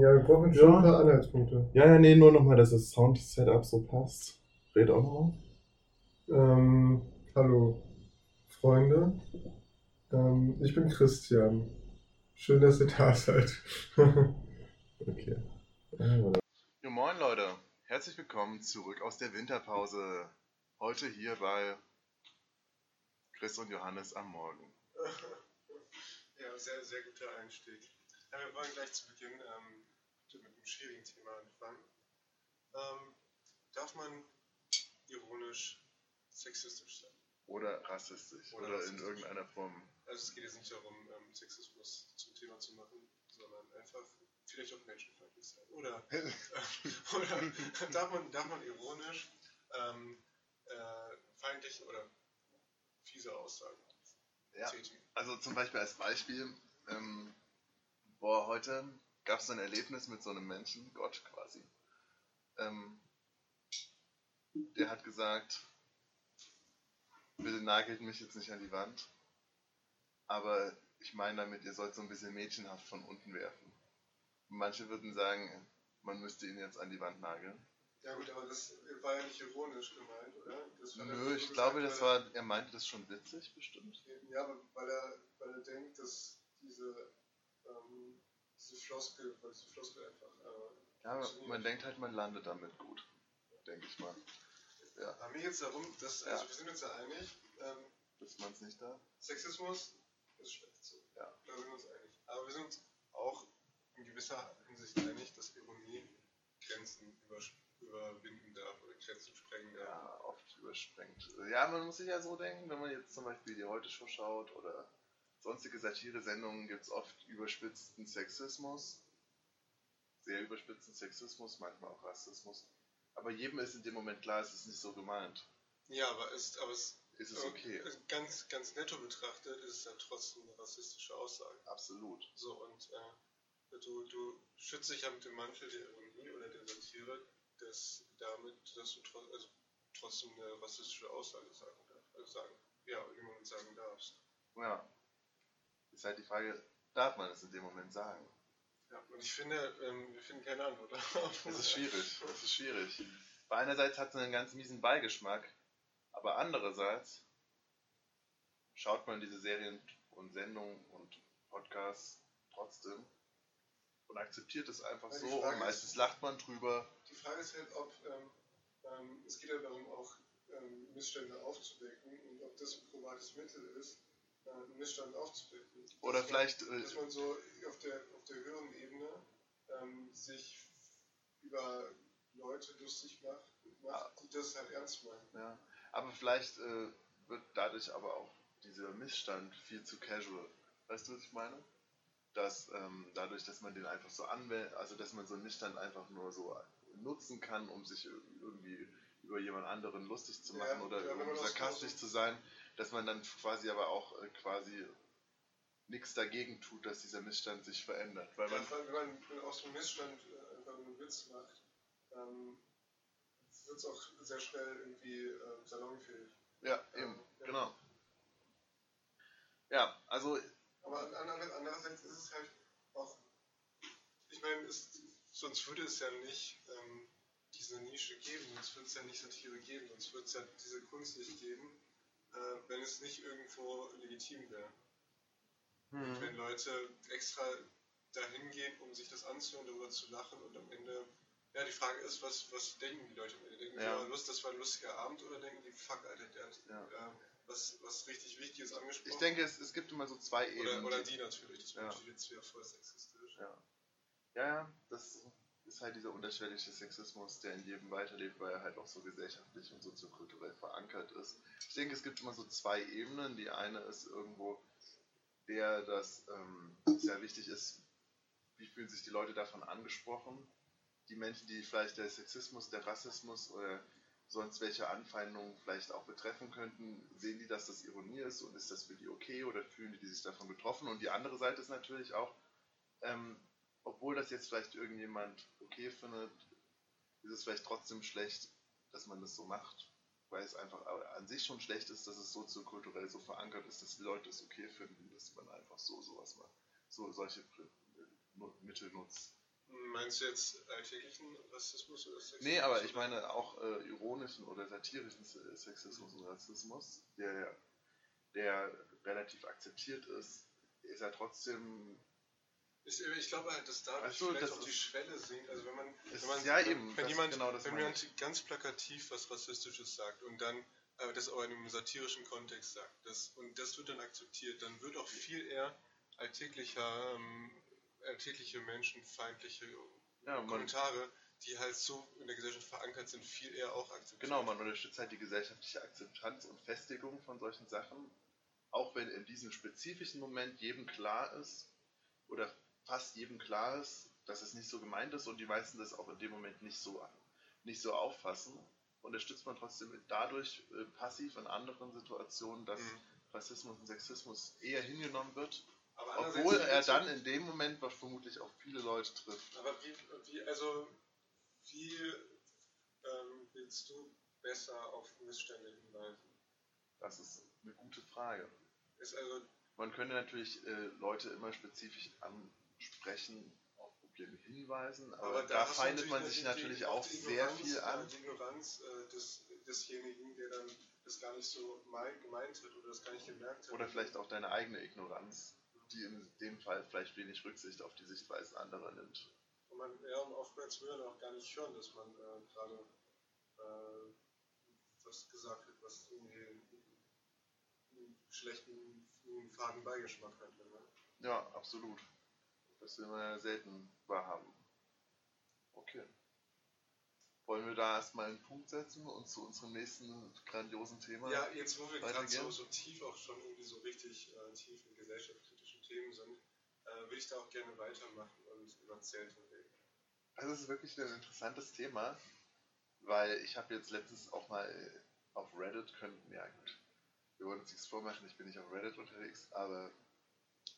Ja, wir brauchen schon Ja. ein paar Anhaltspunkte. Ja, ja, nee, nur nochmal, dass das Sound-Setup so passt. Red auch nochmal. Ähm, hallo, Freunde. Ähm, ich bin Christian. Schön, dass ihr da seid. Okay. Ja, moin Leute, herzlich willkommen zurück aus der Winterpause. Heute hier bei Chris und Johannes am Morgen. Ja, sehr, sehr guter Einstieg. Ja, wir wollen gleich zu Beginn ähm, mit einem schwierigen Thema anfangen. Ähm, darf man ironisch sexistisch sein? Oder rassistisch. Oder Oder, in rassistisch. irgendeiner Form. Also es geht jetzt nicht darum, ähm, Sexismus zum Thema zu machen, sondern einfach vielleicht auch menschenfeindlich sein. Oder, äh, oder darf, man, darf man ironisch ähm, äh, feindliche oder fiese Aussagen Ja. tätigen? Also zum Beispiel als Beispiel, ähm, boah, heute gab es so ein Erlebnis mit so einem Menschen, Gott quasi. Ähm, der hat gesagt, bitte nagelt mich jetzt nicht an die Wand, aber ich meine damit, ihr sollt so ein bisschen mädchenhaft von unten werfen. Manche würden sagen, man müsste ihn jetzt an die Wand nageln. Ja gut, aber das war ja nicht ironisch gemeint, oder? Nö, ich glaube, gesagt, das war, er meinte das schon witzig, bestimmt. Ja, aber weil er, weil er denkt, dass diese, ähm, diese Floskel, weil diese Floskel einfach äh, Ja, man denkt halt, man landet damit gut, denke ich mal. Ja, Aber mir geht es darum, dass, also Ja. wir sind uns ja einig, ähm, ist man es nicht da? Sexismus ist schlecht. So. Ja. Da sind wir uns einig. Aber wir sind uns auch in gewisser Hinsicht einig, dass Ironie Grenzen überwinden darf oder Grenzen sprengen darf. Ja, oft übersprengt. Ja, man muss sich ja so denken, wenn man jetzt zum Beispiel die Heute-Show schaut oder sonstige Satire-Sendungen, gibt es oft überspitzten Sexismus. Sehr überspitzten Sexismus, manchmal auch Rassismus. Aber jedem ist in dem Moment klar, es ist nicht so gemeint. Ja, aber es, aber es Ist es okay? ganz, ganz netto betrachtet ist es ja trotzdem eine rassistische Aussage. Absolut. So, und äh, du, du schützt dich ja mit dem Mantel der Ironie oder der Satire, dass damit, dass du tro also trotzdem eine rassistische Aussage sagen darfst. Also sagen, ja, im Moment sagen darfst. Ja. Ist halt die Frage, darf man es in dem Moment sagen? Ja, und ich finde, ähm, wir finden keine Antwort. Das ist schwierig. Das ist schwierig. Weil einerseits hat es einen ganz miesen Beigeschmack, aber andererseits schaut man diese Serien und Sendungen und Podcasts trotzdem und akzeptiert es einfach so Frage und meistens lacht man drüber. Die Frage ist halt, ob ähm, ähm, es geht ja darum, auch ähm, Missstände aufzudecken und ob das ein probates Mittel ist, einen Missstand aufzudecken. Oder vielleicht, Man, dass äh, man so auf der, auf der höheren Ebene ähm, sich über Leute lustig macht, macht die das halt ernst meinen. ja, aber vielleicht äh, wird dadurch aber auch dieser Missstand viel zu casual. Weißt du, was ich meine? Dass ähm, dadurch, dass man den einfach so anwendet, also dass man so einen Missstand einfach nur so nutzen kann, um sich irgendwie über jemand anderen lustig zu machen Ja, oder ja, sarkastisch zu sein, dass man dann quasi aber auch äh, quasi nichts dagegen tut, dass dieser Missstand sich verändert. Weil Ja, man, allem, wenn man aus dem Missstand äh, einfach einen Witz macht, ähm, wird es auch sehr schnell irgendwie äh, salonfähig. ja, eben, Ja. genau. Ja, also Aber an, an, andererseits ist es halt auch, ich meine, es- sonst würde es ja nicht ähm, diese Nische geben, sonst würde es ja nicht Satire geben, sonst würde es ja diese Kunst nicht geben, äh, wenn es nicht irgendwo legitim wäre. hm, Wenn Leute extra dahin gehen, um sich das anzuhören, darüber zu lachen und am Ende, ja, die Frage ist, was, was denken die Leute am Ende? Denken Ja. die, oh, Lust, das war ein lustiger Abend oder denken die, fuck, Alter, der hat Ja. äh, was, was richtig Wichtiges angesprochen? ich denke, es, es gibt immer so zwei Oder, Ebenen. oder die natürlich, das wäre Ja. jetzt wieder voll sexistisch. Ja. ja, ja, das ist halt dieser unterschwellige Sexismus, der in jedem weiterlebt, weil er halt auch so gesellschaftlich und soziokulturell verankert ist. Ich denke, es gibt immer so zwei Ebenen. Die eine ist irgendwo der, dass ähm, sehr wichtig ist, wie fühlen sich die Leute davon angesprochen. Die Menschen, die vielleicht der Sexismus, der Rassismus oder sonst welche Anfeindungen vielleicht auch betreffen könnten, sehen die, dass das Ironie ist und ist das für die okay oder fühlen die sich davon betroffen? Und die andere Seite ist natürlich auch, ähm, obwohl das jetzt vielleicht irgendjemand okay findet, ist es vielleicht trotzdem schlecht, dass man das so macht, weil es einfach an sich schon schlecht ist, dass es soziokulturell so verankert ist, dass die Leute es okay finden, dass man einfach so sowas macht, so solche Mittel nutzt. Meinst du jetzt alltäglichen Rassismus oder Sexismus? Nee, aber ich meine auch äh, ironischen oder satirischen Se- Sexismus und Rassismus, der, der relativ akzeptiert ist, ist ja trotzdem. Ich, ich glaube halt, dass dadurch so, vielleicht das auch die Schwelle sinkt. Also wenn man, wenn man ja, eben, wenn das- jemand, genau wenn jemand ganz plakativ was Rassistisches sagt und dann äh, das auch in einem satirischen Kontext sagt, das, und das wird dann akzeptiert, dann wird auch viel eher alltäglicher, ähm, alltägliche menschenfeindliche Ja, Kommentare, die halt so in der Gesellschaft verankert sind, viel eher auch akzeptiert. Genau, man unterstützt halt die gesellschaftliche Akzeptanz und Festigung von solchen Sachen, auch wenn in diesem spezifischen Moment jedem klar ist oder fast jedem klar ist, dass es nicht so gemeint ist und die meisten das auch in dem Moment nicht so, nicht so auffassen, unterstützt man trotzdem dadurch äh, passiv in anderen Situationen, dass Mhm. Rassismus und Sexismus eher hingenommen wird, obwohl er dann in dem Moment was vermutlich auch viele Leute trifft. Aber wie, wie also, wie ähm, willst du besser auf Missstände hinweisen? Das ist eine gute Frage. Ist also, Man könnte natürlich äh, Leute immer spezifisch ansprechen, auf Probleme hinweisen, aber, aber da feindet man sich natürlich auch sehr viel an. Die Ignoranz äh, des, desjenigen, der dann das gar nicht so mein, gemeint hat oder das gar nicht gemerkt hat. Oder vielleicht auch deine eigene Ignoranz, die in dem Fall vielleicht wenig Rücksicht auf die Sichtweisen anderer nimmt. Und man, ja, und oftmals will man auch gar nicht hören, dass man äh, gerade äh, was gesagt hat, was irgendwie einen schlechten, faden Beigeschmack hat. Ne? Ja, absolut. Das will man ja selten wahrhaben. Okay. Wollen wir da erstmal einen Punkt setzen und zu unserem nächsten grandiosen Thema? Ja, jetzt wo wir gerade so, so tief auch schon irgendwie so richtig äh, tief in gesellschaftskritischen Themen sind, äh, will ich da auch gerne weitermachen und über Zelte reden. Also es ist wirklich ein interessantes Thema, weil ich habe jetzt letztens auch mal auf Reddit können, ja gut, wir wollen uns nichts vormachen, ich bin nicht auf Reddit unterwegs, aber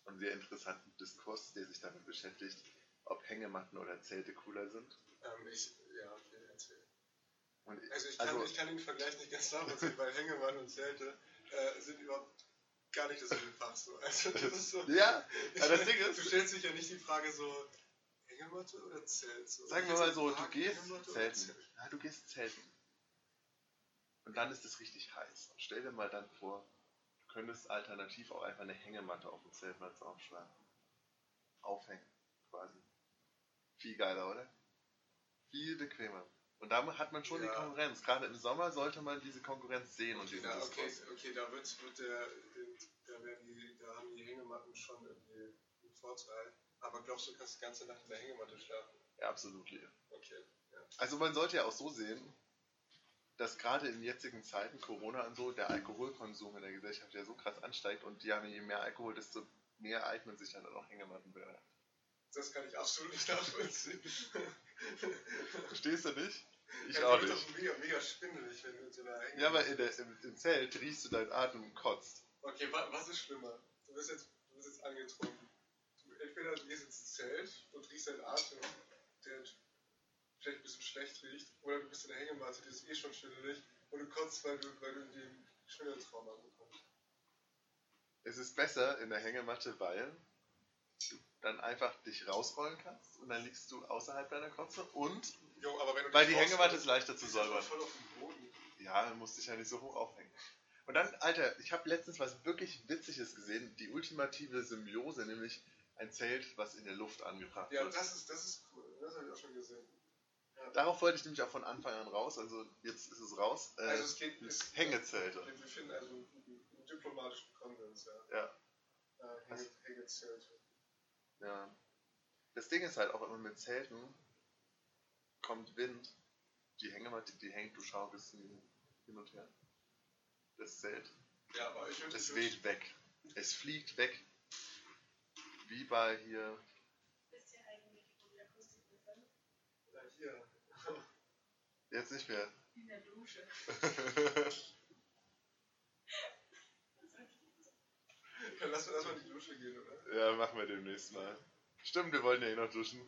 einen sehr interessanten Diskurs, der sich damit beschäftigt, ob Hängematten oder Zelte cooler sind. Ähm, ich, ja, okay, erzähl. Und Also ich kann, Also- ich kann den Vergleich nicht ganz nachvollziehen, weil Hängematten und Zelte äh, sind überhaupt gar nicht dasselbe Fach so. Also das ist so. ja, Ich aber das Ding ist- Du stellst dich ja nicht die Frage so, Hängematte oder Zelt? So, sagen wir mal so, du gehst zelten. Zelt? Ja, du gehst zelten. Und dann ist es richtig heiß. Und stell dir mal dann vor, könntest alternativ auch einfach eine Hängematte auf dem Zeltplatz aufschlagen. Aufhängen, quasi. Viel geiler, oder? Viel bequemer. Und damit hat man schon Ja. die Konkurrenz. Gerade im Sommer sollte man diese Konkurrenz sehen und Okay, diesen da, okay, Diskurs. okay, da wird, wird der, da, werden die, da haben die Hängematten schon irgendwie einen Vorteil. Aber glaubst du, du kannst die ganze Nacht in der Hängematte schlafen? Ja, absolut. Okay. Also man sollte ja auch so sehen, dass gerade in jetzigen Zeiten, Corona und so, der Alkoholkonsum in der Gesellschaft ja so krass ansteigt und ja, je mehr Alkohol, desto mehr eignen sich dann auch Hängematten bereit. Das kann ich absolut nicht nachvollziehen. Verstehst du nicht? Ich ja, auch nicht. doch mega, mega schwindelig, wenn du in so einer Hängematte Ja, aber in der, im, im Zelt riechst du deinen Atem und kotzt. Okay, wa was ist schlimmer? Du bist jetzt, du bist jetzt angetrunken. Du, entweder du gehst ins Zelt und riechst deinen Atem, der vielleicht ein bisschen schlecht riecht, oder du bist in der Hängematte, die ist eh schon schwindelig, und du kotzt, weil du, weil du irgendwie einen Schwindeltrauma bekommst. Es ist besser in der Hängematte, weil du dann einfach dich rausrollen kannst und dann liegst du außerhalb deiner Kotze und Jo, du weil dich die Hängematte ist leichter zu du säubern. voll auf dem Boden. Ja, dann musste ich ja nicht so hoch aufhängen. Und dann, Alter, ich habe letztens was wirklich Witziges gesehen, die ultimative Symbiose, nämlich ein Zelt, was in der Luft angebracht Ja, wird. das ist, das ist cool. Das habe ich auch schon gesehen. Darauf wollte ich nämlich auch von Anfang an raus, also jetzt ist es raus. Äh, Also es geht es, Hängezelte. Wir, finden also einen, diplomatischen Konsens, ja. Ja. Äh, Hänge, Hängezelte. Ja. Das Ding ist halt auch immer mit Zelten, kommt Wind, die Hängematte, die hängt, du schaukelst hin hin und her. Das Zelt. Ja, aber ich Es weht weg. Es fliegt weg. Wie bei hier. Wisst ihr eigentlich, wo die Akustik befindet? Ja, hier. Jetzt nicht mehr. In der Dusche. Dann lass, lass mal in die Dusche gehen, oder? ja, machen wir demnächst mal. Stimmt, wir wollten ja eh noch duschen.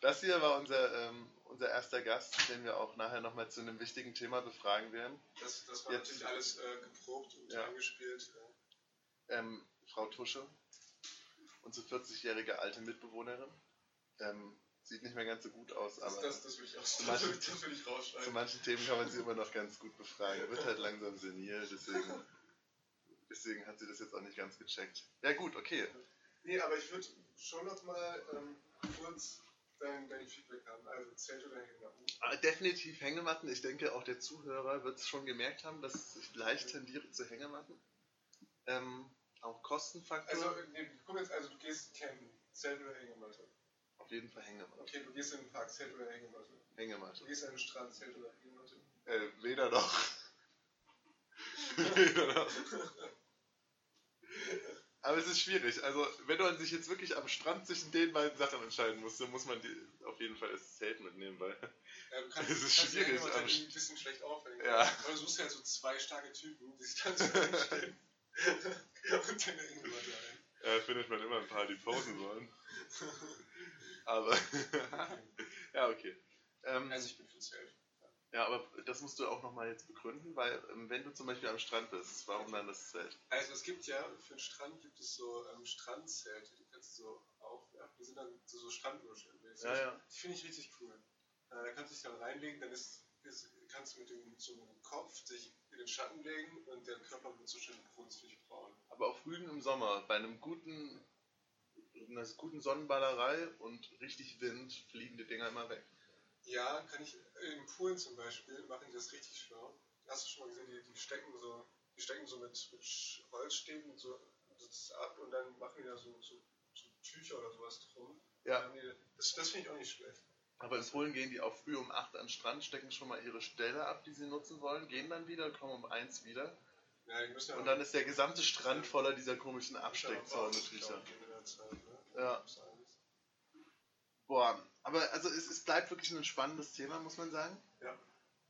Das hier war unser, ähm, unser erster Gast, den wir auch nachher nochmal zu einem wichtigen Thema befragen werden. Das, das war Jetzt- natürlich alles äh, geprobt und Ja. eingespielt. Ja. Ähm, Frau Tusche, unsere 40-jährige alte Mitbewohnerin. Ähm, sieht nicht mehr ganz so gut aus, Das, aber das, das will ich auch das Beispiel- will, das will ich zu manchen Themen kann man sie immer noch ganz gut befragen. Wird halt langsam senil, deswegen, deswegen hat sie das jetzt auch nicht ganz gecheckt. Ja gut, okay. Nee, aber ich würde schon noch mal ähm, kurz dein, dein Feedback haben. Also Zelt oder Hängematten? Aber definitiv Hängematten. Ich denke, auch der Zuhörer wird es schon gemerkt haben, dass ich leicht tendiere zu Hängematten. Ähm, auch Kostenfaktor. Also, nee, guck jetzt, also du gehst campen, Zelt oder Hängematte? Auf jeden Fall Hängematte. Okay, du gehst in den Park, Zelt oder Hängematte? Hängematte. Du gehst an den Strand, Zelt oder Hängematte? Äh, weder noch. weder noch. Aber es ist schwierig. Also, wenn man sich jetzt wirklich am Strand zwischen den beiden Sachen entscheiden muss, dann muss man die auf jeden Fall das Zelt mitnehmen, weil. Ja, du kannst, Das ist kannst die schwierig, Hängematte aber- halt ein bisschen schlecht aufhängen. Ja. Aber du suchst halt so zwei starke Typen, die sich dann so hinstellen und deine Hängematte ein. Äh, findet man immer ein paar, die posen wollen. Aber. ja, okay. Ähm, Also ich bin für Zelt. ja, aber das musst du auch nochmal jetzt begründen, weil, ähm, wenn du zum Beispiel am Strand bist, warum dann das Zelt? Also es gibt ja, für den Strand gibt es so ähm, Strandzelte, die kannst du so aufwerfen. Die sind dann so, so Strandmuscheln. Ja, ja. Die finde ich richtig cool. Äh, da kannst du dich dann reinlegen, dann ist, ist, kannst du mit dem, so einem Kopf dich den Schatten legen und der Körper wird so schön brunstlich braun. Aber auf Rügen im Sommer, bei einem guten, einer guten Sonnenballerei und richtig Wind, fliegen die Dinger immer weg. Ja, kann ich, in Poolen zum Beispiel machen die das richtig schlau. Hast du schon mal gesehen, die, die stecken so, die stecken so mit, mit Holzstäben so das ab und dann machen die da so, so, so Tücher oder sowas drum. Ja. Das, das finde ich auch nicht schlecht. Aber in Polen gehen die auch früh um 8 an den Strand, stecken schon mal ihre Stelle ab, die sie nutzen wollen, gehen dann wieder, kommen um 1 wieder. Ja, ja Und dann ist der gesamte Strand voller dieser komischen der Zeit, ne? Ja. Boah, aber also es, es bleibt wirklich ein spannendes Thema, muss man sagen. Ja.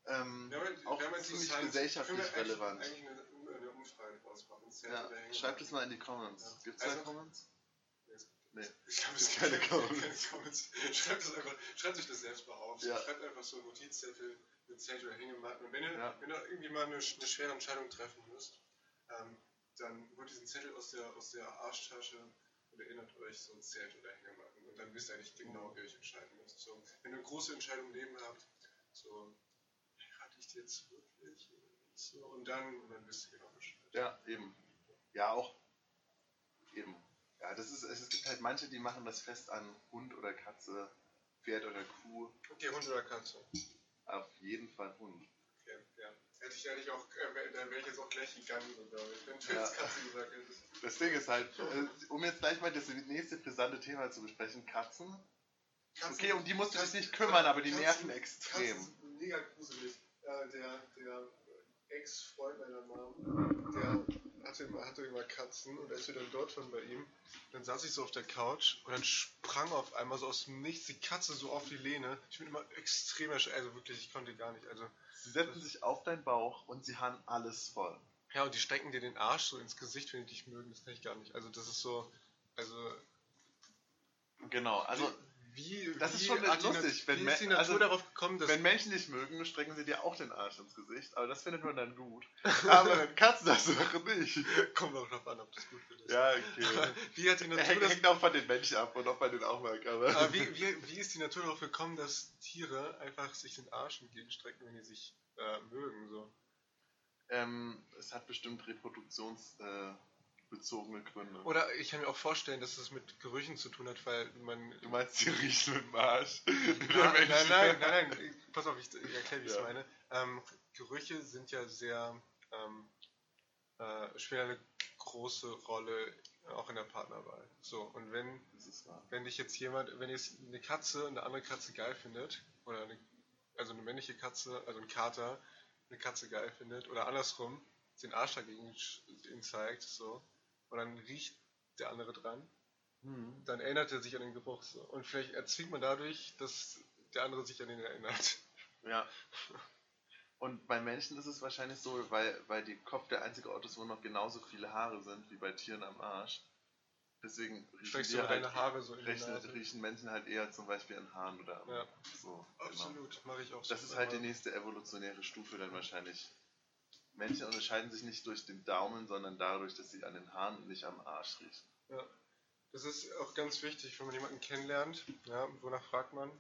Ähm, ja- auch ja ziemlich gesellschaftlich eigentlich- relevant. Eigentlich eine, eine Umfrage draus machen. Ja, schreibt es mal in die Comments. Ja. Gibt es da Also- Comments? Nee. Ich glaube, Gibt es keine gibt Comments. keine Comments. Schreibt, es einfach, schreibt euch das selbst mal auf. Ja. Schreibt einfach so Notizzettel mit Zelt oder Hängematten. Und wenn ihr, Ja. wenn ihr irgendwie mal eine, eine schwere Entscheidung treffen müsst, ähm, dann holt diesen Zettel aus der, aus der Arschtasche und erinnert euch so Zelt oder Hängematten. Und dann wisst ihr eigentlich genau, wie ihr euch entscheiden müsst. So, wenn ihr eine große Entscheidung im Leben habt, so, rate ich dir jetzt wirklich? So, und dann, und dann wisst ihr genau Bescheid. Ja, eben. Ja, auch. Eben. Ja, das ist, es gibt halt manche, die machen das fest an Hund oder Katze, Pferd oder Kuh. Okay, Hund oder Katze? Auf jeden Fall Hund. Okay, ja. Hätte ich eigentlich auch, äh, dann wäre ich jetzt auch gleich gegangen, glaube ich. Wenn du Ja. jetzt Katze gesagt hättest. Das Ding ist halt, äh, um jetzt gleich mal das nächste brisante Thema zu besprechen, Katzen. Katzen- Okay, um die musst du dich nicht kümmern, aber die Katzen- nerven extrem. Katzen sind mega gruselig. Äh, der der Ex-Freund meiner Mom, der hatte immer, hatte immer Katzen und als wir dann dort waren bei ihm, dann saß ich so auf der Couch und dann sprang auf einmal so aus dem Nichts die Katze so auf die Lehne. Ich bin immer extrem ersch- also wirklich, ich konnte gar nicht. Also Sie setzen sich auf deinen Bauch und sie haben alles voll. Ja, und die stecken dir den Arsch so ins Gesicht, wenn die dich mögen, das kann ich gar nicht. Also das ist so, also Genau, also wie, das wie ist schon die lustig, wenn wie ist die Natur also, darauf gekommen, dass wenn Menschen dich mögen, strecken sie dir auch den Arsch ins Gesicht, aber das findet man dann gut. Aber wenn Katzen das machen nicht. kommt auch drauf an, ob das gut ist. Ja, okay. Wie hat die Natur Hängt, das, hängt auch von den Menschen ab und ob man den auch mag, aber. aber wie, wie, wie ist die Natur darauf gekommen, dass Tiere einfach sich den Arsch entgegenstrecken, wenn die sich äh, mögen so? Ähm, es hat bestimmt reproduktionsbezogene äh, bezogene Gründe. Oder ich kann mir auch vorstellen, dass es mit Gerüchen zu tun hat, weil man Du meinst, die riechen mit dem Arsch? nein, nein, nein, nein, nein, pass auf, ich, erkläre, wie ich es Ja. meine. Ähm, Gerüche sind ja sehr, ähm, äh, spielen eine große Rolle auch in der Partnerwahl. So, und wenn, wenn dich jetzt jemand, wenn jetzt eine Katze eine andere Katze geil findet, oder eine, also eine männliche Katze, also ein Kater, eine Katze geil findet, oder andersrum, den Arsch dagegen ihm zeigt, so, und dann riecht der andere dran, Hm. dann erinnert er sich an den Geruch so. Und vielleicht erzwingt man dadurch, dass der andere sich an ihn erinnert. Ja. Und bei Menschen ist es wahrscheinlich so, weil, weil die Kopf der einzige Ort ist, wo noch genauso viele Haare sind wie bei Tieren am Arsch. Deswegen riechen, halt, so die riechen, Menschen halt eher zum Beispiel an Haaren oder am, Ja. so. Genau. Absolut, mache ich auch so. Das ist halt die nächste evolutionäre Stufe dann wahrscheinlich. Menschen unterscheiden sich nicht durch den Daumen, sondern dadurch, dass sie an den Haaren und nicht am Arsch riechen. Ja. Das ist auch ganz wichtig, wenn man jemanden kennenlernt. Ja, wonach fragt man?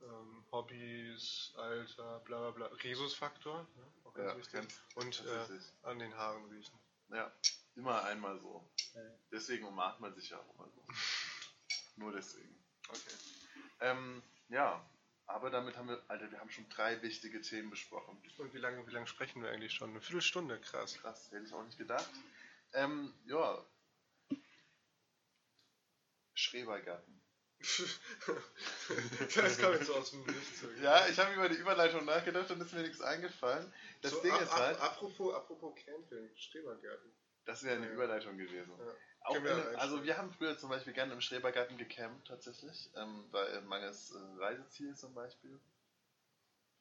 Ähm, Hobbys, Alter, bla bla bla. Rhesusfaktor, ja, auch ganz Ja, wichtig. Und äh, an den Haaren riechen. Ja, immer einmal so. Deswegen umarmt man sich ja auch immer so. Nur deswegen. Okay. Ähm, ja, aber damit haben wir, Alter, wir haben schon drei wichtige Themen besprochen. Und wie lange, wie lange sprechen wir eigentlich schon? Eine Viertelstunde, krass. Krass, hätte ich auch nicht gedacht. Ähm, ja. Schrebergarten. das kam jetzt so aus dem Nichts. Ja, ich habe über die Überleitung nachgedacht und ist mir nichts eingefallen. Das so, Ding ab, ist halt, apropos, apropos Camping, Strebergärten. das wäre eine. Überleitung gewesen. Ja. Auch in, also wir haben früher zum Beispiel gerne im Schrebergarten gecampt tatsächlich, ähm, bei mangels äh, Reiseziel zum Beispiel.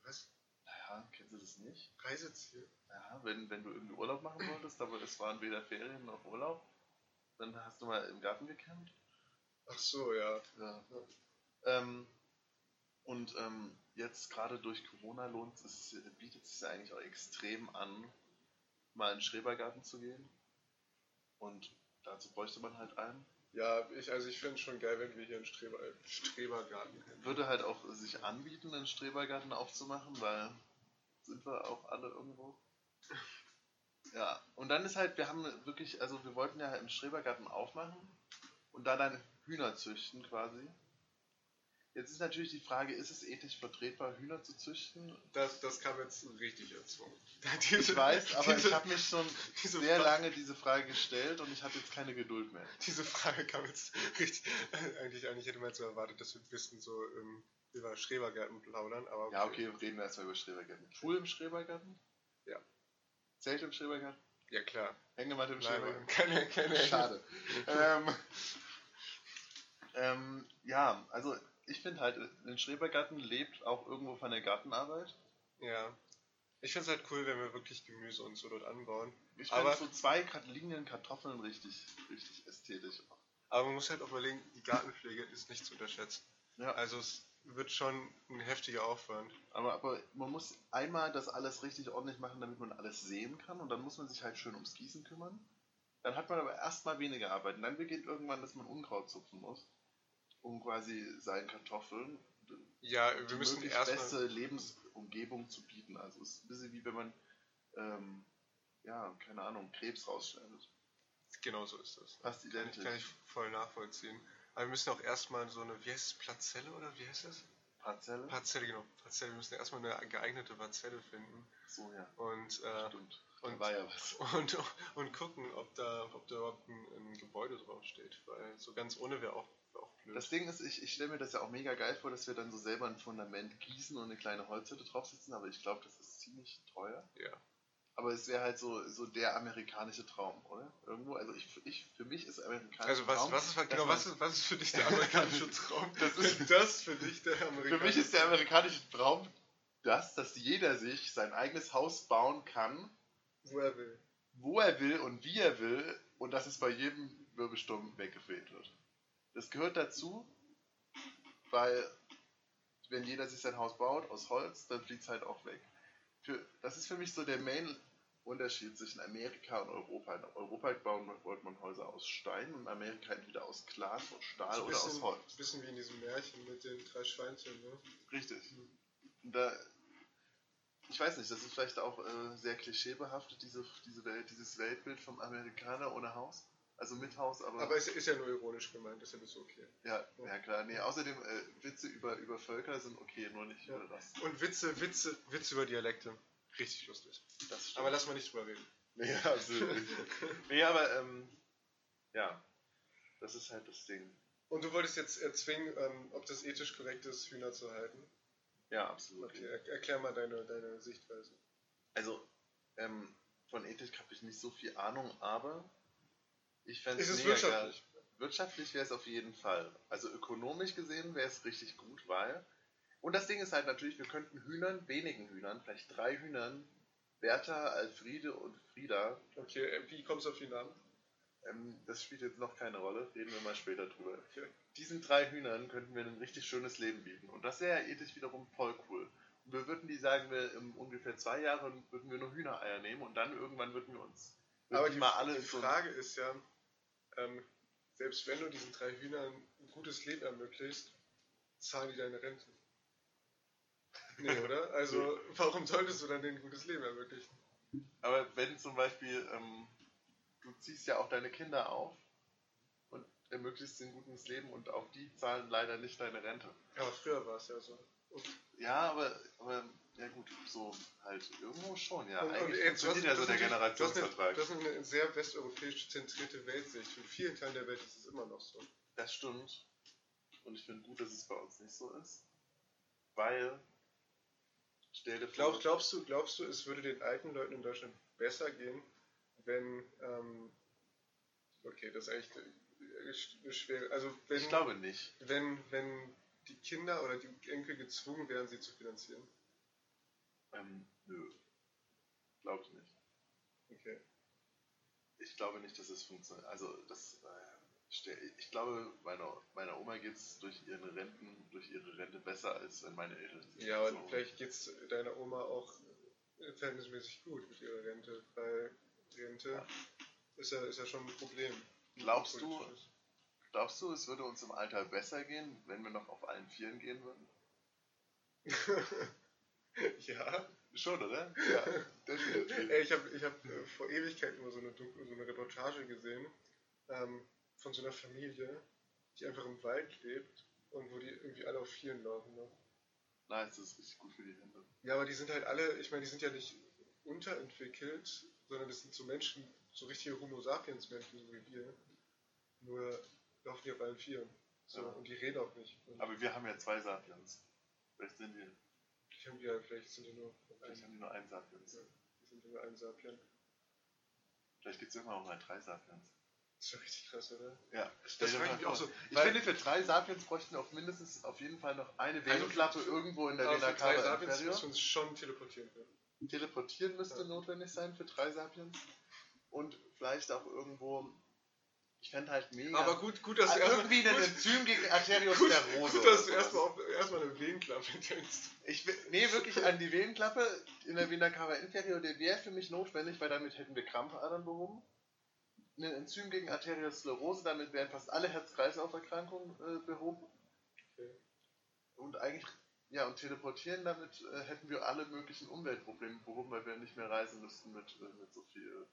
Was? Naja, kennst du das nicht? Reiseziel? Ja, wenn, wenn du irgendwie Urlaub machen wolltest, aber es waren weder Ferien noch Urlaub, dann hast du mal im Garten gecampt. Ach so, ja. Ja. Ähm, und ähm, jetzt gerade durch Corona lohnt es, bietet es sich ja eigentlich auch extrem an, mal in den Schrebergarten zu gehen. Und dazu bräuchte man halt einen. Ja, ich, also ich finde es schon geil, wenn wir hier einen Streber, äh, Strebergarten hätten. Würde halt auch sich anbieten, einen Strebergarten aufzumachen, weil sind wir auch alle irgendwo. Ja, und dann ist halt, wir haben wirklich, also wir wollten ja einen Strebergarten aufmachen und da dann Hühner züchten quasi. Jetzt ist natürlich die Frage, ist es ethisch vertretbar, Hühner zu züchten? Das, das kam jetzt richtig erzwungen. Ich weiß, aber ich habe mich schon diese sehr Fra- lange diese Frage gestellt und ich habe jetzt keine Geduld mehr. Diese Frage kam jetzt richtig. Eigentlich, eigentlich hätte man jetzt erwartet, dass wir ein bisschen so ähm, über Schrebergärten plaudern, aber Ja, okay, reden wir erstmal über Schrebergarten. Pool im Schrebergarten? Ja. Zelt im Schrebergarten? Ja, klar. Hängematte im Schrebergarten? keine, keine. Schade. ähm, ähm, ja, also ich finde halt, ein Schrebergarten lebt auch irgendwo von der Gartenarbeit. Ja. Ich finde es halt cool, wenn wir wirklich Gemüse und so dort anbauen. Ich Aber- finde so zwei Kat- liegenden Kartoffeln richtig, richtig ästhetisch. Aber man muss halt auch überlegen, die Gartenpflege ist nicht zu unterschätzen. Ja, Also es wird schon ein heftiger Aufwand. aber, aber man muss einmal das alles richtig ordentlich machen, damit man alles sehen kann und dann muss man sich halt schön ums Gießen kümmern. Dann hat man aber erstmal weniger Arbeit und dann beginnt irgendwann, dass man Unkraut zupfen muss, um quasi seinen Kartoffeln Ja, die wir müssen möglichst erstmal. beste Lebensumgebung zu bieten. Also es ist ein bisschen wie wenn man, ähm, ja, keine Ahnung, Krebs rausschneidet. Genau so ist das. Fast Kann ich, identisch. kann ich voll nachvollziehen. Aber wir müssen auch erstmal so eine, wie heißt es, Plazelle oder wie heißt das? Parzelle? Parzelle, genau. Parzelle. Wir müssen erstmal eine geeignete Parzelle finden so, ja. und, äh, Stimmt. und- ja was. und, und gucken, ob da, ob da überhaupt ein, ein Gebäude draufsteht. Weil so ganz ohne wäre auch, auch blöd. Das Ding ist, ich, ich stelle mir das ja auch mega geil vor, dass wir dann so selber ein Fundament gießen und eine kleine Holzhütte draufsetzen, aber ich glaube, das ist ziemlich teuer. ja. Aber es wäre halt so, so der amerikanische Traum, oder? Irgendwo, also ich, ich für mich ist amerikanischer Also was, Traum. was, ist, dass genau, was, ist, was ist für dich der amerikanische Traum? Das ist- das für dich der amerikanische Für mich ist der amerikanische Traum das, dass jeder sich sein eigenes Haus bauen kann, Wo er will. wo er will und wie er will und dass es bei jedem Wirbelsturm weggefehlt wird. Das gehört dazu, weil wenn jeder sich sein Haus baut aus Holz, dann fliegt es halt auch weg. Für, das ist für mich so der Main-Unterschied zwischen Amerika und Europa. In Europa bauen, baut man Häuser aus Stein und in Amerika entweder aus Glas, aus Stahl ein oder aus Holz. bisschen wie in diesem Märchen mit den drei Schweinchen, ne? Richtig. Und da, ich weiß nicht, das ist vielleicht auch äh, sehr klischeebehaftet, diese, diese Welt, dieses Weltbild vom Amerikaner ohne Haus. Also mit Haus, aber. Aber es ist ja nur ironisch gemeint, ist es okay. ja, ja, klar. Nee, außerdem, äh, Witze über, über Völker sind okay, nur nicht Ja. über das. Und Witze, Witze, Witze über Dialekte. Richtig lustig. das stimmt. Aber lass mal nicht drüber reden. Nee, absolut. nicht. nee, aber, ähm, ja. Das ist halt das Ding. Und du wolltest jetzt erzwingen, ähm, ob das ethisch korrekt ist, Hühner zu halten. Ja, absolut. Okay, er erklär mal deine, deine Sichtweise. Also, ähm, von Ethik habe ich nicht so viel Ahnung, aber ich fände es mega wirtschaftlich? Geil. Wirtschaftlich wäre es auf jeden Fall. Also ökonomisch gesehen wäre es richtig gut, weil. Und das Ding ist halt natürlich, wir könnten Hühnern, wenigen Hühnern, vielleicht drei Hühnern, Bertha, Alfriede und Frieda, Okay, äh, wie kommst du auf die Namen? ähm, das spielt jetzt noch keine Rolle, reden wir mal später drüber. Okay. Diesen drei Hühnern könnten wir ein richtig schönes Leben bieten. Und das wäre ja ethisch wiederum voll cool. Und wir würden die, sagen wir, in ungefähr zwei Jahren würden wir nur Hühnereier nehmen und dann irgendwann würden wir uns würden Aber die die, mal alle die so- Frage ist ja, ähm, selbst wenn du diesen drei Hühnern ein gutes Leben ermöglicht, zahlen die deine Rente. Nee, oder? Also, warum solltest du dann denen ein gutes Leben ermöglichen? Aber wenn zum Beispiel, ähm, du ziehst ja auch deine Kinder auf und ermöglichst ihnen ein gutes Leben und auch die zahlen leider nicht deine Rente. Ja, aber früher war es ja so. Ja, aber, aber ja gut, so halt irgendwo schon, ja. Und- und Eigentlich du funktioniert ja so der Generationsvertrag. Du hast eine, sehr westeuropäisch zentrierte Weltsicht. In vielen Teilen der Welt ist es immer noch so. Das stimmt. Und ich finde gut, dass es bei uns nicht so ist. Weil, stell dir vor, Glaub, glaubst, du, glaubst du, es würde den alten Leuten in Deutschland besser gehen, wenn. Ähm, okay, das ist echt äh, schwer. Also, wenn, ich glaube nicht. wenn, wenn die Kinder oder die Enkel gezwungen wären, sie zu finanzieren. Ähm, nö. Glaube ich nicht. Okay. Ich glaube nicht, dass es funktioniert. Also, das, äh, ich glaube, meiner, meiner Oma geht es durch ihre Renten, durch ihre Rente besser, als wenn meine Eltern Ja, aber so- vielleicht geht es deiner Oma auch äh, verhältnismäßig gut mit ihrer Rente, weil Rente Ja. ist, ja, ist ja schon ein Problem. Glaubst du-. Glaubst du, es würde uns im Alter besser gehen, wenn wir noch auf allen Vieren gehen würden? ja. Schon, oder? Ja, definitiv. Ey, ich habe ich hab, äh, vor Ewigkeiten mal so eine, so eine Reportage gesehen ähm, von so einer Familie, die einfach im Wald lebt und wo die irgendwie alle auf Vieren laufen. Ne? Nein, das ist richtig gut für die Rente. Ja, aber die sind halt alle, ich meine, die sind ja nicht unterentwickelt, sondern das sind so Menschen, so richtige Homo sapiens Menschen, so wie wir. Nur laufen die auf allen Vieren. So, Ja. und die reden auch nicht. Und Aber wir haben ja zwei Sapiens. Vielleicht sind die, ja, vielleicht sind die nur, vielleicht haben die nur einen Sapiens. Ja. die sind nur ein Sapien. Vielleicht gibt es irgendwann auch mal drei Sapiens. Das ist schon richtig krass, oder? Ja, Das frage ich mich auch so. Ich finde, für drei Sapiens bräuchten wir auf mindestens auf jeden Fall noch eine Also Venenklappe irgendwo in der Aber Vena für drei Cava Sapiens müssen wir uns schon teleportieren können. Teleportieren müsste Ja. notwendig sein für drei Sapiens. Und vielleicht auch irgendwo. Ich fände halt mega. Aber gut, gut, dass Ah, du erstmal irgendwie ein gut, Enzym gegen gut, Arteriosklerose. gut, dass du erstmal erstmal eine Venenklappe denkst. Ich nee, wirklich an die Venenklappe in der Vena Cava Inferior, der wäre für mich notwendig, weil damit hätten wir Krampfadern behoben. Ein Enzym gegen Arteriosklerose, damit wären fast alle Herz-Kreislauf-Erkrankungen äh, behoben. Okay. Und eigentlich, ja, und teleportieren, damit äh, hätten wir alle möglichen Umweltprobleme behoben, weil wir nicht mehr reisen müssten mit, äh, mit so viel,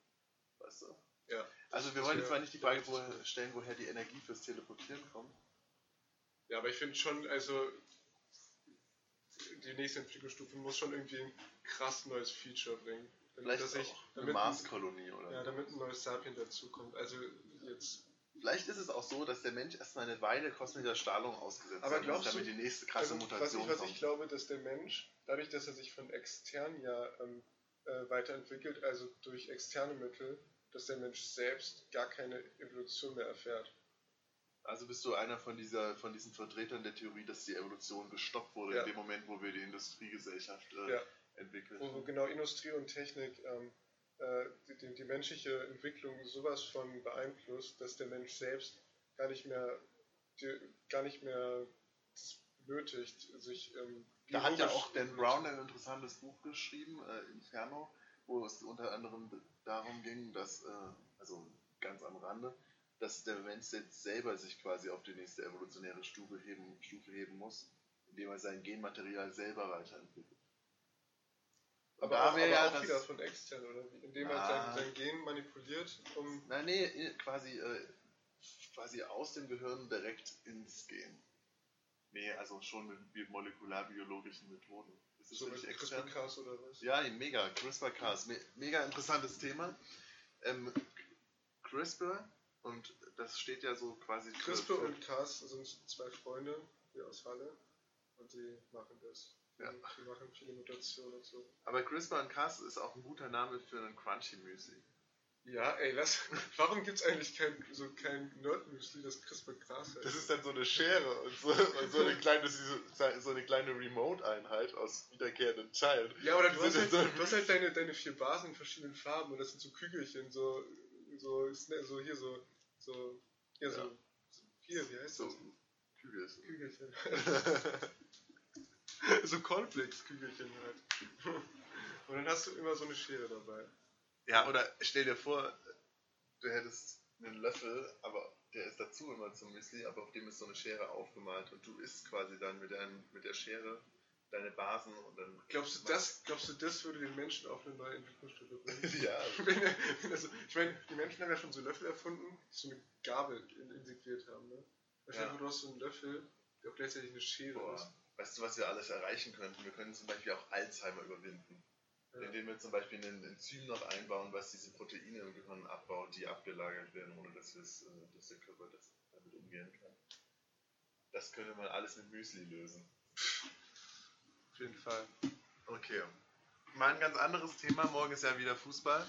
weißt du? Ja. Also wir wollen jetzt mal nicht die Frage stellen, woher die Energie fürs Teleportieren kommt. Ja, aber ich finde schon, also die nächste Entwicklungsstufe muss schon irgendwie ein krass neues Feature bringen. Damit, Vielleicht ich, eine damit, ein, Marskolonie oder ja, damit ein neues Sapien dazukommt. Also jetzt. Vielleicht ist es auch so, dass der Mensch erstmal eine Weile kosmischer Strahlung ausgesetzt Aber glaubst damit die nächste krasse also, was, Mutation ich, was kommt. ich glaube, dass der Mensch, dadurch, dass er sich von extern ja ähm, äh, weiterentwickelt, also durch externe Mittel, dass der Mensch selbst gar keine Evolution mehr erfährt. Also bist du einer von, dieser, von diesen Vertretern der Theorie, dass die Evolution gestoppt wurde Ja. in dem Moment, wo wir die Industriegesellschaft äh, Ja. entwickeln. Wo, wo genau Industrie und Technik ähm, äh, die, die, die menschliche Entwicklung sowas von beeinflusst, dass der Mensch selbst gar nicht mehr, die, gar nicht mehr das benötigt, sich ähm, Da hat ja auch Dan Brown ein interessantes Buch geschrieben, äh, Inferno, wo es unter anderem darum ging, dass, äh, also ganz am Rande, dass der Mensch jetzt selber sich quasi auf die nächste evolutionäre Stufe heben, Stufe heben muss, indem er sein Genmaterial selber weiterentwickelt. Und Aber, da auch, aber ja auch das- wieder von extern, oder? Indem er Ah. sein, sein Gen manipuliert, um. Nein, nee, eh, quasi, äh, quasi aus dem Gehirn direkt ins Gen. Nee, also schon mit molekularbiologischen Methoden. Ist das So mit? CRISPR-Cas oder was? Ja, mega. CRISPR-Cas. Me mega interessantes Thema. Ähm, CRISPR, und das steht ja so quasi CRISPR für, und Cas sind zwei Freunde hier aus Halle und die machen das. Ja. Die machen viele Mutationen und so. Aber CRISPR und Cas ist auch ein guter Name für einen Crunchy Müsli. Ja, ey, lass. Warum gibt's eigentlich kein, so kein Nerd-Müsli, das CRISPR-Cas heißt? Das ist dann so eine Schere und so, und so eine kleine, so eine kleine Remote-Einheit aus wiederkehrenden Teilen. Ja, oder du So hast halt, eine- du hast halt deine, deine vier Basen in verschiedenen Farben und das sind so Kügelchen, so, so, so hier so, so, hier so, Ja. so hier, wie heißt So das? Kügel. Kügelchen. so Cornflakes-Kügelchen halt. Und dann hast du immer so eine Schere dabei. Ja, oder stell dir vor, du hättest einen Löffel, aber der ist dazu immer zum Müsli, aber auf dem ist so eine Schere aufgemalt und du isst quasi dann mit, dein, mit der Schere deine Basen und dann. Glaubst du, das, glaubst du, das würde den Menschen auf eine neue Entwicklungsstufe bringen? ja, Wenn er- wenn er so- ich meine, die Menschen haben ja schon so Löffel erfunden, die so eine Gabel in, integriert haben. Ne? Ich Ja. du hast so einen Löffel, der auch gleichzeitig eine Schere ist. boah. Weißt du, was wir alles erreichen könnten? Wir können zum Beispiel auch Alzheimer überwinden. Ja. Indem wir zum Beispiel ein Enzym noch einbauen, was diese Proteine im Gehirn abbaut, die abgelagert werden, ohne dass, äh, dass der Körper das damit umgehen kann. Das könnte man alles mit Müsli lösen. Auf jeden Fall. Okay. Mal ein ganz anderes Thema. Morgen ist ja wieder Fußball.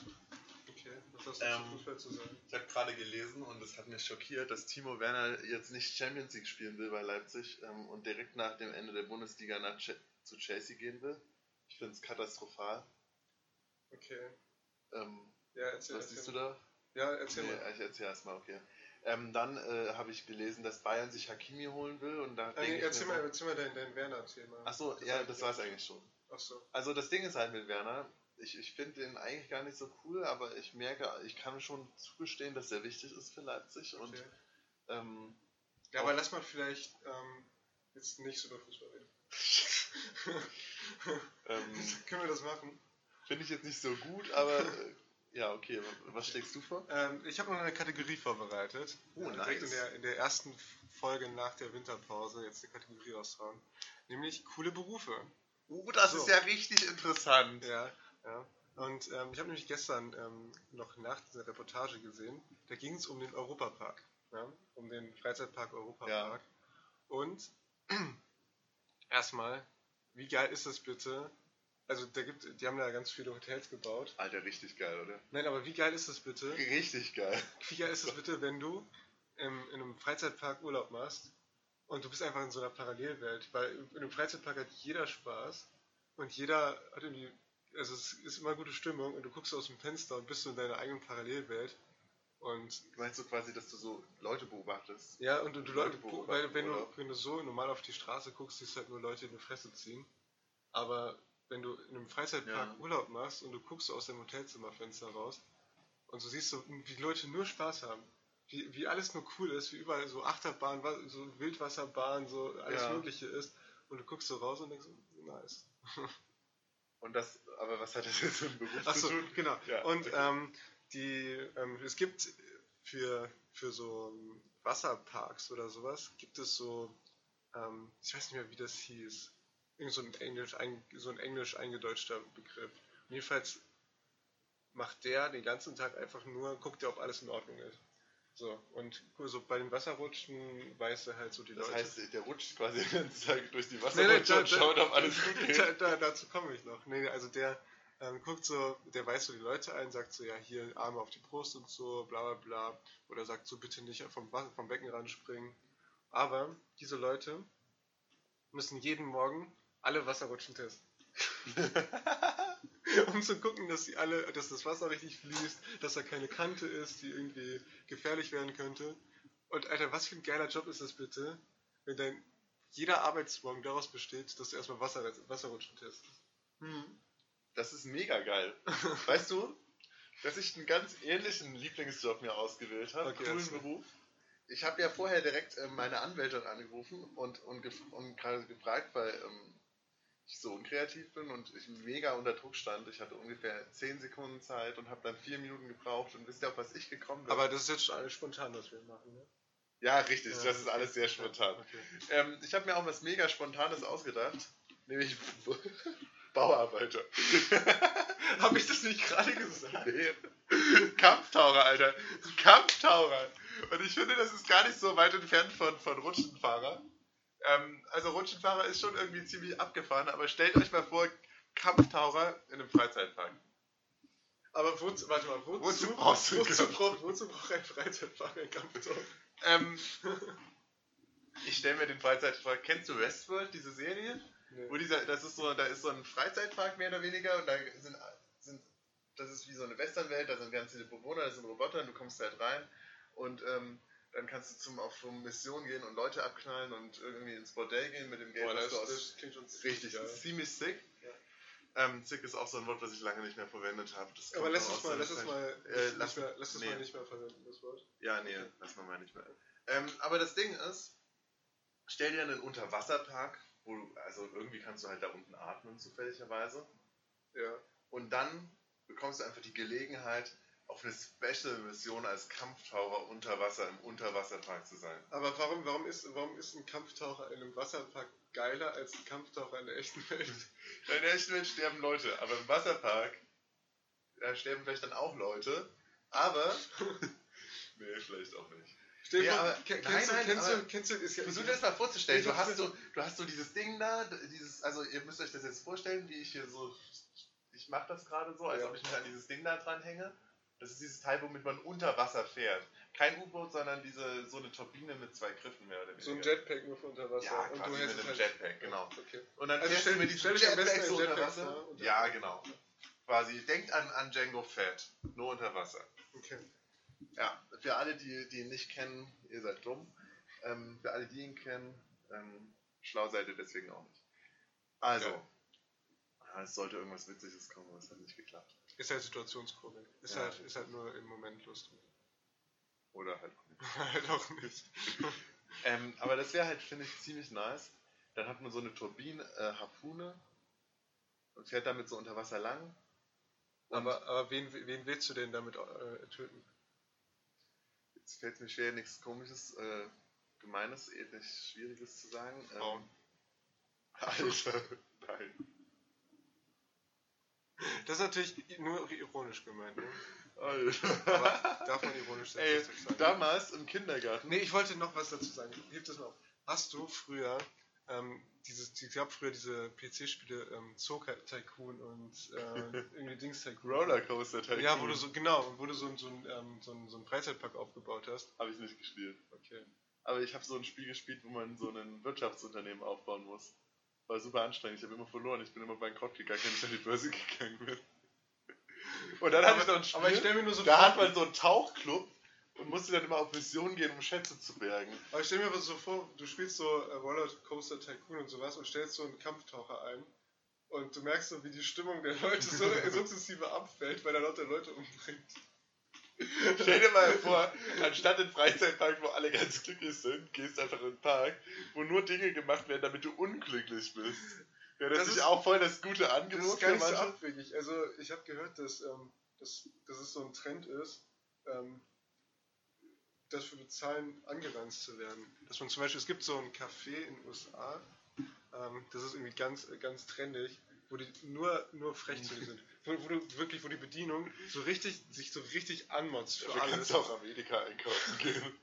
Okay, was hast du Ähm, zu Fußball zu sagen? Ich habe gerade gelesen und es hat mich schockiert, dass Timo Werner jetzt nicht Champions League spielen will bei Leipzig ähm, und direkt nach dem Ende der Bundesliga nach Ch zu Chelsea gehen will. Ich finde es katastrophal. Okay. Ähm, Ja, erzähl, was erzähl. siehst du da? Ja, erzähl Nee, mal. ich erzähl erstmal, okay. Ähm, dann äh, habe ich gelesen, dass Bayern sich Hakimi holen will und da denke nee, erzähl mal, so, erzähl mal dein, dein Werner-Thema. Achso, ja, das war es eigentlich schon. Achso. Also das Ding ist halt mit Werner, ich, ich finde den eigentlich gar nicht so cool, aber ich merke, ich kann schon zugestehen, dass er wichtig ist für Leipzig und Okay. ähm, Ja, aber lass mal vielleicht ähm, jetzt nicht so über Fußball reden. ähm, Können wir das machen? finde ich jetzt nicht so gut, aber äh, ja, okay, was schlägst du vor? Ähm, ich habe noch eine Kategorie vorbereitet. Oh, Äh, nice. direkt In der, in der ersten Folge nach der Winterpause jetzt eine Kategorie raushauen. Nämlich coole Berufe. Oh, das So. ist ja richtig interessant. Ja, ja. Und ähm, ich habe nämlich gestern ähm, noch nach dieser Reportage gesehen, da ging es um den Europapark. Ja? Um den Freizeitpark Europapark. Und erstmal, wie geil ist das bitte? Also da gibt, die haben da ganz viele Hotels gebaut. Alter, richtig geil, oder? Nein, aber wie geil ist das bitte? Richtig geil. Wie geil ist es bitte, wenn du ähm, in einem Freizeitpark Urlaub machst und du bist einfach in so einer Parallelwelt? Weil in einem Freizeitpark hat jeder Spaß und jeder hat irgendwie, also es ist immer gute Stimmung und du guckst aus dem Fenster und bist so in deiner eigenen Parallelwelt. Und Du meinst so quasi, dass du so Leute beobachtest? ja, und du, du Leute, Leute beobachten, weil wenn du, oder? wenn du so normal auf die Straße guckst, siehst du halt nur Leute in die Fresse ziehen. Aber wenn du in einem Freizeitpark Ja. Urlaub machst und du guckst so aus dem Hotelzimmerfenster raus und du siehst so, wie Leute nur Spaß haben, wie, wie alles nur cool ist, wie überall so Achterbahn, wa- so Wildwasserbahn, so alles Ja. Mögliche ist und du guckst so raus und denkst, so, nice. Und das, aber was hat das jetzt mit dem Beruf Achso, zu tun? genau. Ja, und okay. ähm, die, ähm, es gibt für, für so ähm, Wasserparks oder sowas, gibt es so, ähm, ich weiß nicht mehr, wie das hieß, irgend so ein englisch, ein, so ein englisch eingedeutschter Begriff. Und jedenfalls macht der den ganzen Tag einfach nur, guckt er, ob alles in Ordnung ist. So, und so bei den Wasserrutschen weiß er halt so die Das Leute. heißt, der rutscht quasi den ganzen Tag durch die Nee, nee, Wasserrutsche da- und schaut, ob alles gut geht. Da, da, dazu komme ich noch. Nee, also der ähm, guckt so, der weist so die Leute ein, sagt so, ja, hier Arme auf die Brust und so, bla bla bla. Oder sagt so, bitte nicht vom, vom Beckenrand springen. Aber diese Leute müssen jeden Morgen alle Wasserrutschen testen. um zu gucken, dass sie alle, dass das Wasser richtig fließt, dass da keine Kante ist, die irgendwie gefährlich werden könnte. Und Alter, was für ein geiler Job ist das bitte, wenn dein jeder Arbeitsmorgen daraus besteht, dass du erstmal Wasser, Wasserrutschen testest. Hm. Das ist mega geil. Weißt du, dass ich einen ganz ähnlichen Lieblingsjob mir ausgewählt habe, Okay, coolen. Beruf. Ich habe ja vorher direkt äh, meine Anwältin angerufen und, und, gef- und gerade gefragt, weil ähm, ich so unkreativ bin und ich mega unter Druck stand. Ich hatte ungefähr 10 Sekunden Zeit und habe dann 4 Minuten gebraucht und wisst ihr, auf was ich gekommen bin? Aber das ist jetzt schon alles spontan, was wir machen, ne? ja, richtig, Ja. das ist alles sehr spontan. Okay. Ähm, ich habe mir auch was mega Spontanes ausgedacht, nämlich Bauarbeiter. Habe ich das nicht gerade gesagt? Nee. Kampftaucher, Alter. Kampftaucher. Und ich finde, das ist gar nicht so weit entfernt von, von Rutschenfahrer. Ähm, also Rutschenfahrer ist schon irgendwie ziemlich abgefahren, aber stellt euch mal vor, Kampftaucher in einem Freizeitpark. Aber wozu, warte mal, wozu, Wozu brauchst du wozu, braucht, wozu braucht ein Freizeitpark einen Kampftor? Ähm, ich stelle mir den Freizeitpark. Kennst du Westworld, diese Serie? Wo dieser, das ist so, da ist so ein Freizeitpark mehr oder weniger und da sind, sind das ist wie so eine Westernwelt, da sind ganz viele Bewohner, da sind Roboter und du kommst halt rein und ähm, dann kannst du zum, auf so Mission gehen und Leute abknallen und irgendwie ins Bordell gehen mit dem Geld, Boah, das, du aus das klingt schon Richtig, das ist ziemlich sick. Ähm, zick ist auch so ein Wort, was ich lange nicht mehr verwendet habe. Aber lass uns mal, lass uns mal, Äh, nicht lass- mehr, lass nee. mal nicht mehr verwenden, das Wort. Ja, nee, lassen wir mal nicht mehr. Ähm, aber das Ding ist, stell dir einen Unterwasserpark, du, also irgendwie kannst du halt da unten atmen, zufälligerweise. Ja. Und dann bekommst du einfach die Gelegenheit, auf eine Special-Mission als Kampftaucher unter Wasser im Unterwasserpark zu sein. Aber warum, warum, ist, warum ist ein Kampftaucher in einem Wasserpark geiler als ein Kampftaucher in der echten Welt? In der echten Welt sterben Leute, aber im Wasserpark, da sterben vielleicht dann auch Leute, aber. nee, vielleicht auch nicht. Stell dir Ja, aber- kennst, nein, du, nein, kennst, aber- du, kennst du, ist ja, Versuch dir das mal vorzustellen. Du hast, so, du hast so dieses Ding da, dieses, also ihr müsst euch das jetzt vorstellen, wie ich hier so, ich mache das gerade so, als Ja. ob ich mich an dieses Ding da dran hänge. Das ist dieses Teil, womit man unter Wasser fährt. Kein U-Boot, sondern diese, so eine Turbine mit zwei Griffen mehr oder weniger. so ein Jetpack nur für unter Wasser. Ja, und du mit einem halt, Jetpack, genau. Okay. Und dann Also fährst stell- du mit diesem stell dich am besten Jetpack so unter Wasser. Ja, genau. Quasi, denkt an, an Django Fett, nur unter Wasser. okay. Ja, für alle, die, die ihn nicht kennen, ihr seid dumm. Ähm, für alle, die ihn kennen, ähm, schlau seid ihr deswegen auch nicht. Also, ja, es sollte irgendwas Witziges kommen, aber es hat nicht geklappt. Ist halt Situationskomik. Ist, Ja. halt, ist halt nur im Moment lustig. Oder halt auch nicht. halt auch nicht. Ähm, aber das wäre halt, finde ich, ziemlich nice. Dann hat man so eine Turbine, äh, Harpune und fährt damit so unter Wasser lang. Aber, aber wen, wen willst du denn damit äh, töten? Jetzt fällt es mir schwer, nichts Komisches, äh, Gemeines, ethisch Schwieriges zu sagen. Ähm, Frauen. Alter, nein. Das ist natürlich nur ironisch gemeint, ne? Alter. Aber darf man ironisch Ey, sein? damals im Kindergarten. Nee, ich wollte noch was dazu sagen. Heb das mal auf. Hast du früher, ähm, dieses, die gab früher diese PC-Spiele, ähm, Zoka Tycoon und äh, irgendwie Dings Tycoon. Rollercoaster Tycoon. Ja, wo du so, genau, wo du so, ein- so, ein, ähm, so, ein, so einen Freizeitpark aufgebaut hast. Habe ich nicht gespielt. Okay. Aber ich habe so ein Spiel gespielt, wo man so ein Wirtschaftsunternehmen aufbauen muss. War super anstrengend. Ich habe immer verloren. Ich bin immer bankrott gegangen, wenn ich an die Börse gegangen bin. Und dann hatte ich so ein Spiel, Aber ich stelle mir nur so da hat man so einen Tauchclub und musste dann immer auf Mission gehen, um Schätze zu bergen. aber ich stell mir so vor, du spielst so äh, Rollercoaster Tycoon und sowas und stellst so einen Kampftaucher ein. Und du merkst so, wie die Stimmung der Leute so sukzessive abfällt, weil er lauter Leute umbringt. Stell dir mal vor, anstatt in Freizeitpark, wo alle ganz glücklich sind, gehst einfach in einen Park, wo nur Dinge gemacht werden, damit du unglücklich bist. Wäre das, Das nicht ist- auch voll das gute Das Angebot ist gar nicht so abwegig. Also ich habe gehört, dass, ähm, dass, dass es so ein Trend ist, ähm, dafür bezahlen, angeranzt zu werden. Dass man zum Beispiel, es gibt so ein Café in den USA, ähm, das ist irgendwie ganz, ganz trendig, wo die nur, nur frech zu dir sind. Wo, wo du wirklich, wo die Bedienung so richtig, sich so richtig anmotzt für Dafür alles. kannst du auch Amerika einkaufen gehen.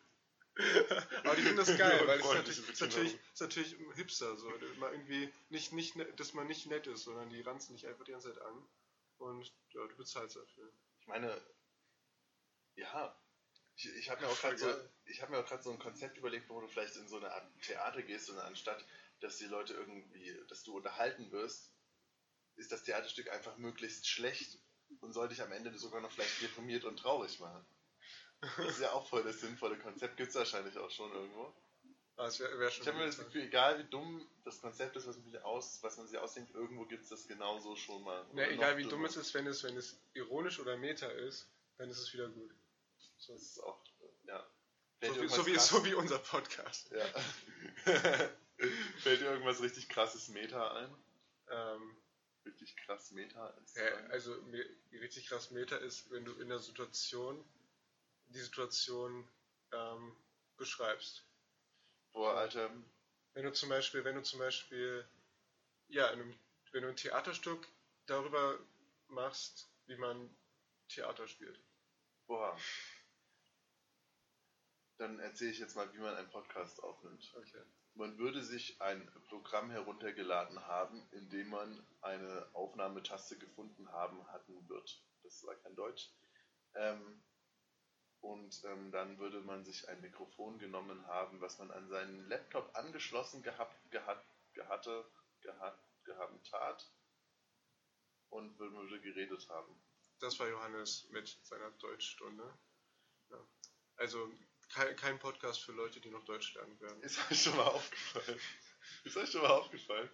Aber die finden das geil, Nur weil es natürlich, ist natürlich, ist natürlich Hipster so. Mal irgendwie nicht, nicht, dass man nicht nett ist, sondern die ranzen dich einfach die ganze Zeit an. Und ja, du bezahlst dafür. Ich meine, ja, ich, ich habe mir auch gerade so, ich habe mir auch gerade so ein Konzept überlegt, wo du vielleicht in so eine Art Theater gehst und anstatt, dass die Leute irgendwie, dass du unterhalten wirst, ist das Theaterstück einfach möglichst schlecht und soll dich am Ende sogar noch vielleicht deprimiert und traurig machen. Das ist ja auch voll das sinnvolle Konzept, gibt es wahrscheinlich auch schon irgendwo. Ah, es wäre wär schon. Ich habe mir das. Gefühl, egal wie dumm das Konzept ist, was man sich, aus, was man sich ausdenkt, irgendwo gibt es das genauso schon mal. Ja, egal wie dumm es ist, wenn es, wenn es ironisch oder meta ist, dann ist es wieder gut. So, ist auch, ja. so, wie, so, wie, so wie unser Podcast. Ja. Fällt dir irgendwas richtig krasses Meta ein? Ähm, Richtig krass Meta ist. ja, also richtig krass Meta ist, wenn du in der Situation die Situation ähm, beschreibst. Boah, Alter. Wenn du zum Beispiel, wenn du zum Beispiel, ja, in einem, wenn du ein Theaterstück darüber machst, wie man Theater spielt. Boah. Dann erzähle ich jetzt mal, wie man einen Podcast aufnimmt. Okay. Man würde sich ein Programm heruntergeladen haben, in dem man eine Aufnahmetaste gefunden haben hatten wird. Das war kein Deutsch. Ähm, und ähm, dann würde man sich ein Mikrofon genommen haben, was man an seinen Laptop angeschlossen gehabt, gehat, gehatte, gehat, gehabt hat und würde, würde geredet haben. Das war Johannes mit seiner Deutschstunde. Ja. Also kein, kein Podcast für Leute, die noch Deutsch lernen werden. Ist euch schon mal aufgefallen? Ist euch schon mal aufgefallen,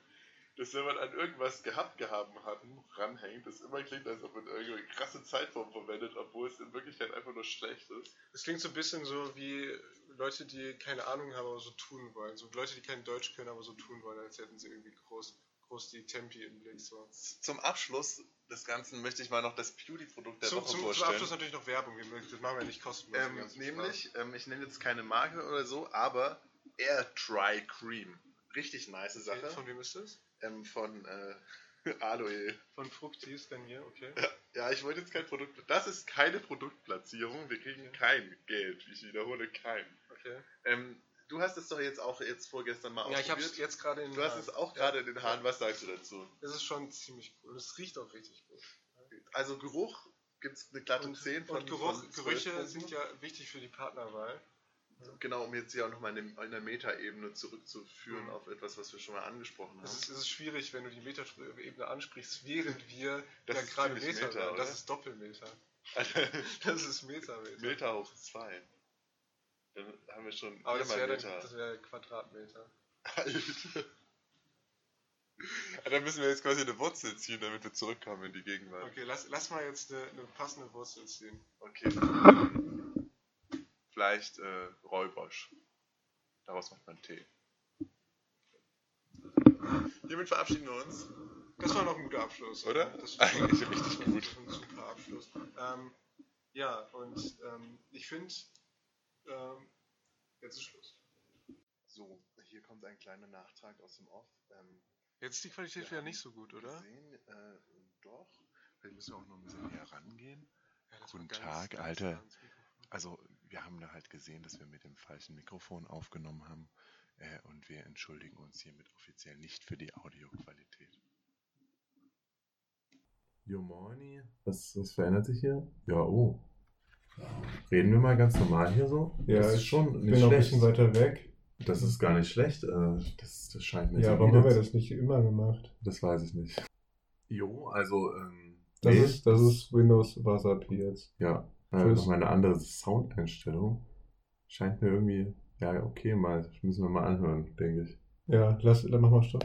dass wenn man an irgendwas gehabt gehabt haben ranhängt, das immer klingt, als ob man irgendeine krasse Zeitform verwendet, obwohl es in Wirklichkeit einfach nur schlecht ist. Es klingt so ein bisschen so wie Leute, die keine Ahnung haben, aber so tun wollen. So Leute, die kein Deutsch können, aber so tun wollen, als hätten sie irgendwie groß, groß die Tempi im Blick. So. Zum Abschluss des Ganzen möchte ich mal noch das Beauty-Produkt der Zum, Woche zum, zum vorstellen. Abschluss natürlich noch Werbung. Das machen wir nicht kostenlos. Ähm, nämlich, ähm, ich nenne jetzt keine Marke oder so, aber Air Dry Cream. Richtig nice. Sache. Okay, von wem ist das? Ähm, von äh, Aloe. Von Fructis, dann hier, okay. Ja, ich wollte jetzt kein Produkt. Das ist keine Produktplatzierung. Wir kriegen kein Geld. Ich wiederhole kein. okay. Ähm, du hast es doch jetzt auch jetzt vorgestern mal Ja, ich habe ausprobiert. es jetzt gerade in Du hast es auch gerade in den Haaren. Was sagst du dazu? Es ist schon ziemlich cool. Und es riecht auch richtig gut. Also Geruch gibt es eine glatte Und, 10 von und Geruch, von 12 Gerüche sind ja wichtig für die Partnerwahl. Genau, um jetzt hier auch nochmal in, der Metaebene zurückzuführen Mhm. auf etwas, was wir schon mal angesprochen haben. Es ist, es ist schwierig, wenn du die Metaebene ansprichst, während wir Das ja gerade Meta, Meta, werden. Das ist Doppelmeter. Das ist Meta-Meter. Meter hoch 2. Dann haben wir schon Aber das wäre das wäre Quadratmeter. Alter. Dann müssen wir jetzt quasi eine Wurzel ziehen, damit wir zurückkommen in die Gegenwart. Okay, lass, lass mal jetzt eine, eine passende Wurzel ziehen. Okay. Vielleicht äh, Räubosch. Daraus macht man Tee. Hiermit verabschieden wir uns. Das war noch ein guter Abschluss. Oder? Das Eigentlich richtig gut. Das war ein super Abschluss. Ähm, ja, und ähm, ich finde, ähm, jetzt ist Schluss. So, hier kommt ein kleiner Nachtrag aus dem Off. Ähm, Jetzt ist die Qualität wieder nicht so gut, oder? Gesehen, äh, doch. Vielleicht müssen wir auch noch ein bisschen näher rangehen. Ja, Guten Tag, Alter. nah ans Mikrofon. Also, wir haben da halt gesehen, dass wir mit dem falschen Mikrofon aufgenommen haben äh, und wir entschuldigen uns hiermit offiziell nicht für die Audioqualität. Jo, moini. Was, was verändert sich hier? Ja, oh. Reden wir mal ganz normal hier so? Ja, das ist ich schon bin nicht noch ein schlecht. bisschen weiter weg. Das ist gar nicht schlecht. äh, Das, das scheint mir Ja, so warum haben wir das nicht immer gemacht? Das weiß ich nicht. Jo, also, ähm, Das, nee, ist, das ist Windows WhatsApp jetzt. Ja, äh, Tschüss. nochmal eine andere Soundeinstellung. Scheint mir irgendwie, ja, okay, mal, müssen wir mal anhören, denke ich. Ja, lass, dann mach mal Stopp.